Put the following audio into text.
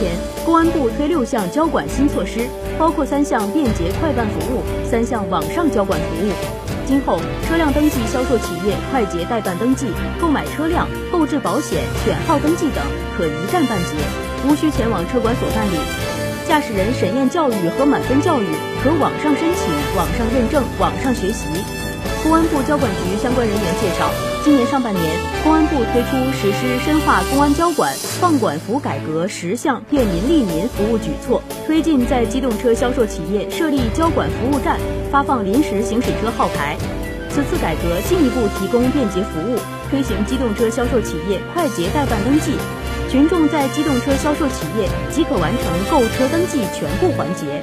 前，公安部推六项交管新措施，包括三项便捷快办服务，三项网上交管服务。今后，车辆登记销售企业快捷代办登记、购买车辆、购置保险、选号登记等可一站办结，无需前往车管所办理。驾驶人审验教育和满分教育可网上申请、网上认证、网上学习。公安部交管局相关人员介绍，今年上半年，公安部推出实施深化公安交管放管服改革十项便民利民服务举措，推进在机动车销售企业设立交管服务站，发放临时行驶车号牌。此次改革进一步提供便捷服务，推行机动车销售企业快捷代办登记，群众在机动车销售企业即可完成购车登记全部环节。